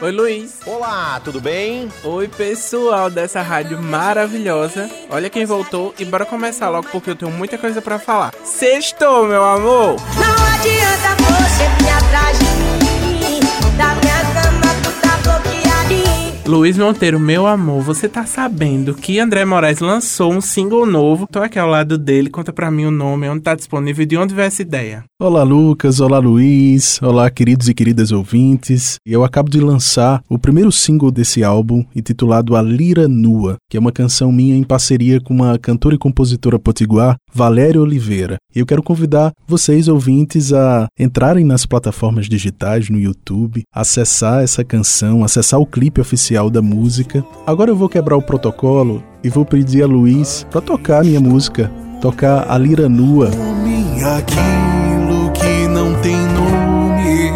Oi, Luiz. Olá, tudo bem? Oi, pessoal dessa rádio maravilhosa. Olha quem voltou e bora começar logo porque eu tenho muita coisa para falar. Sextou, meu amor! Não adianta você vir atrás de mim, da minha Luiz Monteiro, meu amor, você tá sabendo que André Moraes lançou um single novo? Tô aqui ao lado dele, conta pra mim o nome, onde tá disponível e de onde veio essa ideia. Olá, Lucas. Olá, Luiz. Olá, queridos e queridas ouvintes. Eu acabo de lançar o primeiro single desse álbum, intitulado A Lira Nua, que é uma canção minha em parceria com uma cantora e compositora potiguar, Valéria Oliveira. E eu quero convidar vocês, ouvintes, a entrarem nas plataformas digitais, no YouTube, acessar essa canção, acessar o clipe oficial da música. Agora eu vou quebrar o protocolo e vou pedir a Luiz para tocar a minha música, tocar A Lira Nua. Aquilo que não tem nome,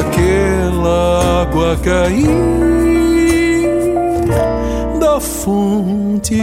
aquela água cair da fonte.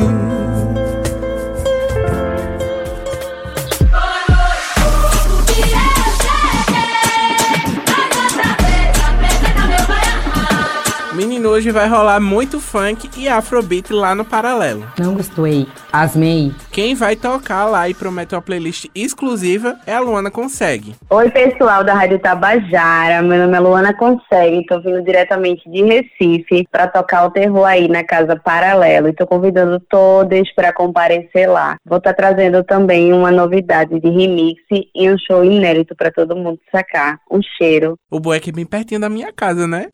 Hoje vai rolar muito funk e afrobeat lá no Paralelo. Não gostei. Asmei. Quem vai tocar lá e promete uma playlist exclusiva é a Luana Consegue. Oi, pessoal da Rádio Tabajara. Meu nome é Luana Consegue. Tô vindo diretamente de Recife para tocar o terror aí na Casa Paralelo. E tô convidando todos para comparecer lá. Vou estar trazendo também uma novidade de remix e um show inédito para todo mundo sacar. Um cheiro. O bom é que é bem pertinho da minha casa, né?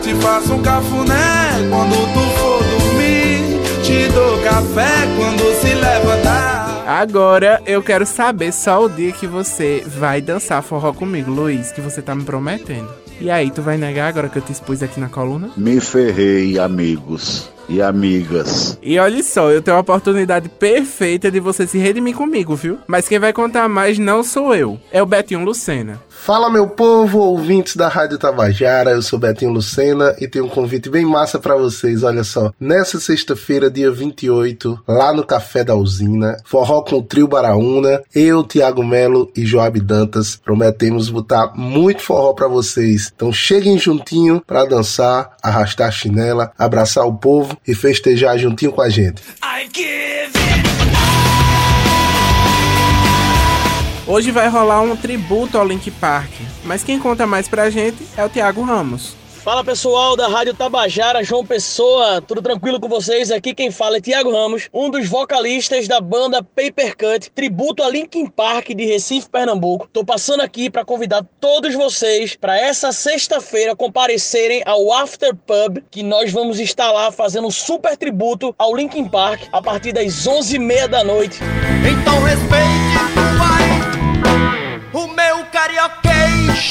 Te faço um cafuné quando tu for dormir. Te dou café quando se levantar. Agora eu quero saber só o dia que você vai dançar forró comigo, Luiz, que você tá me prometendo. E aí, tu vai negar agora que eu te expus aqui na coluna? Me ferrei, amigos e amigas. E olha só, eu tenho a oportunidade perfeita de você se redimir comigo, viu? Mas quem vai contar mais não sou eu, é o Betinho Lucena. Fala meu povo, ouvintes da Rádio Tabajara, eu sou Betinho Lucena e tenho um convite bem massa pra vocês, olha só. Nessa sexta-feira, dia 28, lá no Café da Usina, forró com o trio Baraúna, eu, Tiago Melo e Joab Dantas prometemos botar muito forró pra vocês. Então cheguem juntinho pra dançar, arrastar a chinela, abraçar o povo e festejar juntinho com a gente. I give Hoje vai rolar um tributo ao Link Park, mas quem conta mais pra gente é o Thiago Ramos. Fala pessoal da Rádio Tabajara, João Pessoa, tudo tranquilo com vocês? Aqui quem fala é Tiago Ramos, um dos vocalistas da banda Paper Cut, tributo a Linkin Park de Recife, Pernambuco. Tô passando aqui para convidar todos vocês para essa sexta-feira comparecerem ao After Pub, que nós vamos estar lá fazendo um super tributo ao Linkin Park a partir das 11h30 da noite. Então respeite o meu carioquês.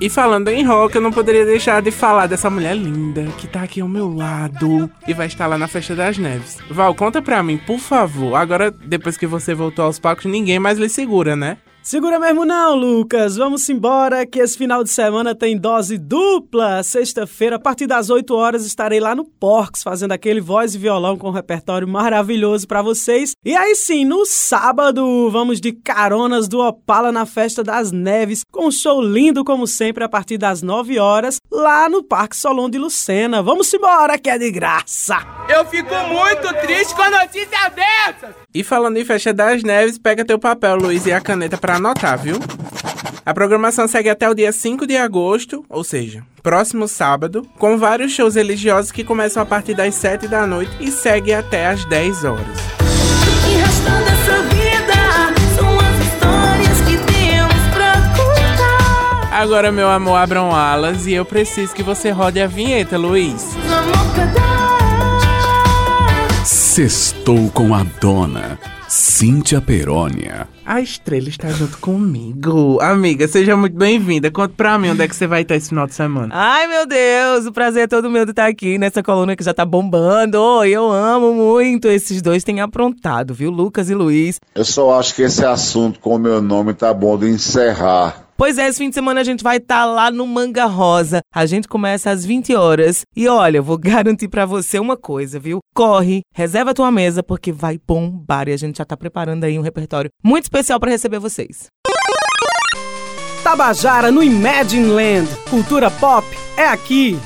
E falando em rock, eu não poderia deixar de falar dessa mulher linda que tá aqui ao meu lado e vai estar lá na Festa das Neves. Val, conta pra mim, por favor. Agora, depois que você voltou aos palcos, ninguém mais lhe segura, né? Segura mesmo não, Lucas. Vamos embora que esse final de semana tem dose dupla. Sexta-feira, a partir das 8 horas, estarei lá no Porcs fazendo aquele voz e violão com um repertório maravilhoso para vocês. E aí sim, no sábado, vamos de caronas do Opala na Festa das Neves, com um show lindo como sempre a partir das 9 horas, lá no Parque Solon de Lucena. Vamos embora que é de graça. Eu fico muito triste com a notícia dessas. E falando em Festa das Neves, pega teu papel, Luiz, e a caneta pra anotar, viu? A programação segue até o dia 5 de agosto, ou seja, próximo sábado, com vários shows religiosos que começam a partir das 7 da noite e seguem até as 10 horas. Agora, meu amor, abram alas e eu preciso que você rode a vinheta, Luiz. Amor Sextou com a dona Cíntia Perônia. A estrela está junto comigo. Amiga, seja muito bem-vinda. Conta pra mim onde é que você vai estar esse final de semana. Ai, meu Deus, o prazer é todo meu de estar aqui nessa coluna que já tá bombando. Oi, eu amo muito. Esses dois têm aprontado, viu? Lucas e Luiz. Eu só acho que esse assunto com o meu nome tá bom de encerrar. Pois é, esse fim de semana a gente vai estar lá no Manga Rosa. A gente começa às 20 horas. E olha, eu vou garantir pra você uma coisa, viu? Corre, reserva tua mesa, porque vai bombar. E a gente já tá preparando aí um repertório muito especial pra receber vocês. Tabajara no Imagine Land. Cultura pop é aqui.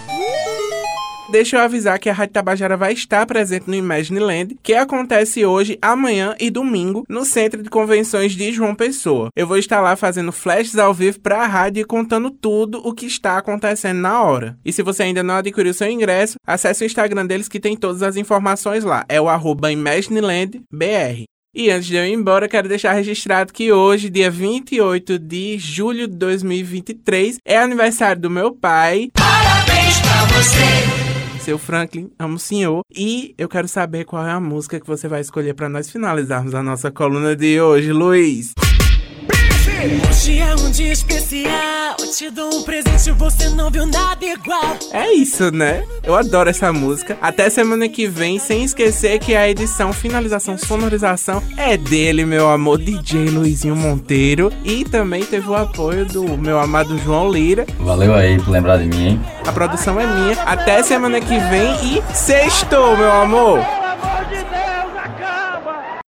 Deixa eu avisar que a Rádio Tabajara vai estar presente no Imagine Land, que acontece hoje, amanhã e domingo, no Centro de Convenções de João Pessoa. Eu vou estar lá fazendo flashes ao vivo para a rádio e contando tudo o que está acontecendo na hora. E se você ainda não adquiriu seu ingresso, acesse o Instagram deles que tem todas as informações lá. É o arroba ImagineLandBR. E antes de eu ir embora, quero deixar registrado que hoje, dia 28 de julho de 2023, é aniversário do meu pai. Parabéns pra você. Seu Franklin, amo o senhor. E eu quero saber qual é a música que você vai escolher para nós finalizarmos a nossa coluna de hoje, Luiz. Hoje é um dia especial. Te dou um presente, você não viu nada igual. É isso, né? Eu adoro essa música. Até semana que vem, sem esquecer que a edição, finalização, sonorização é dele, meu amor, DJ Luizinho Monteiro. E também teve o apoio do meu amado João Lira. Valeu aí por lembrar de mim, hein? A produção é minha. Até semana que vem e sextou, meu amor!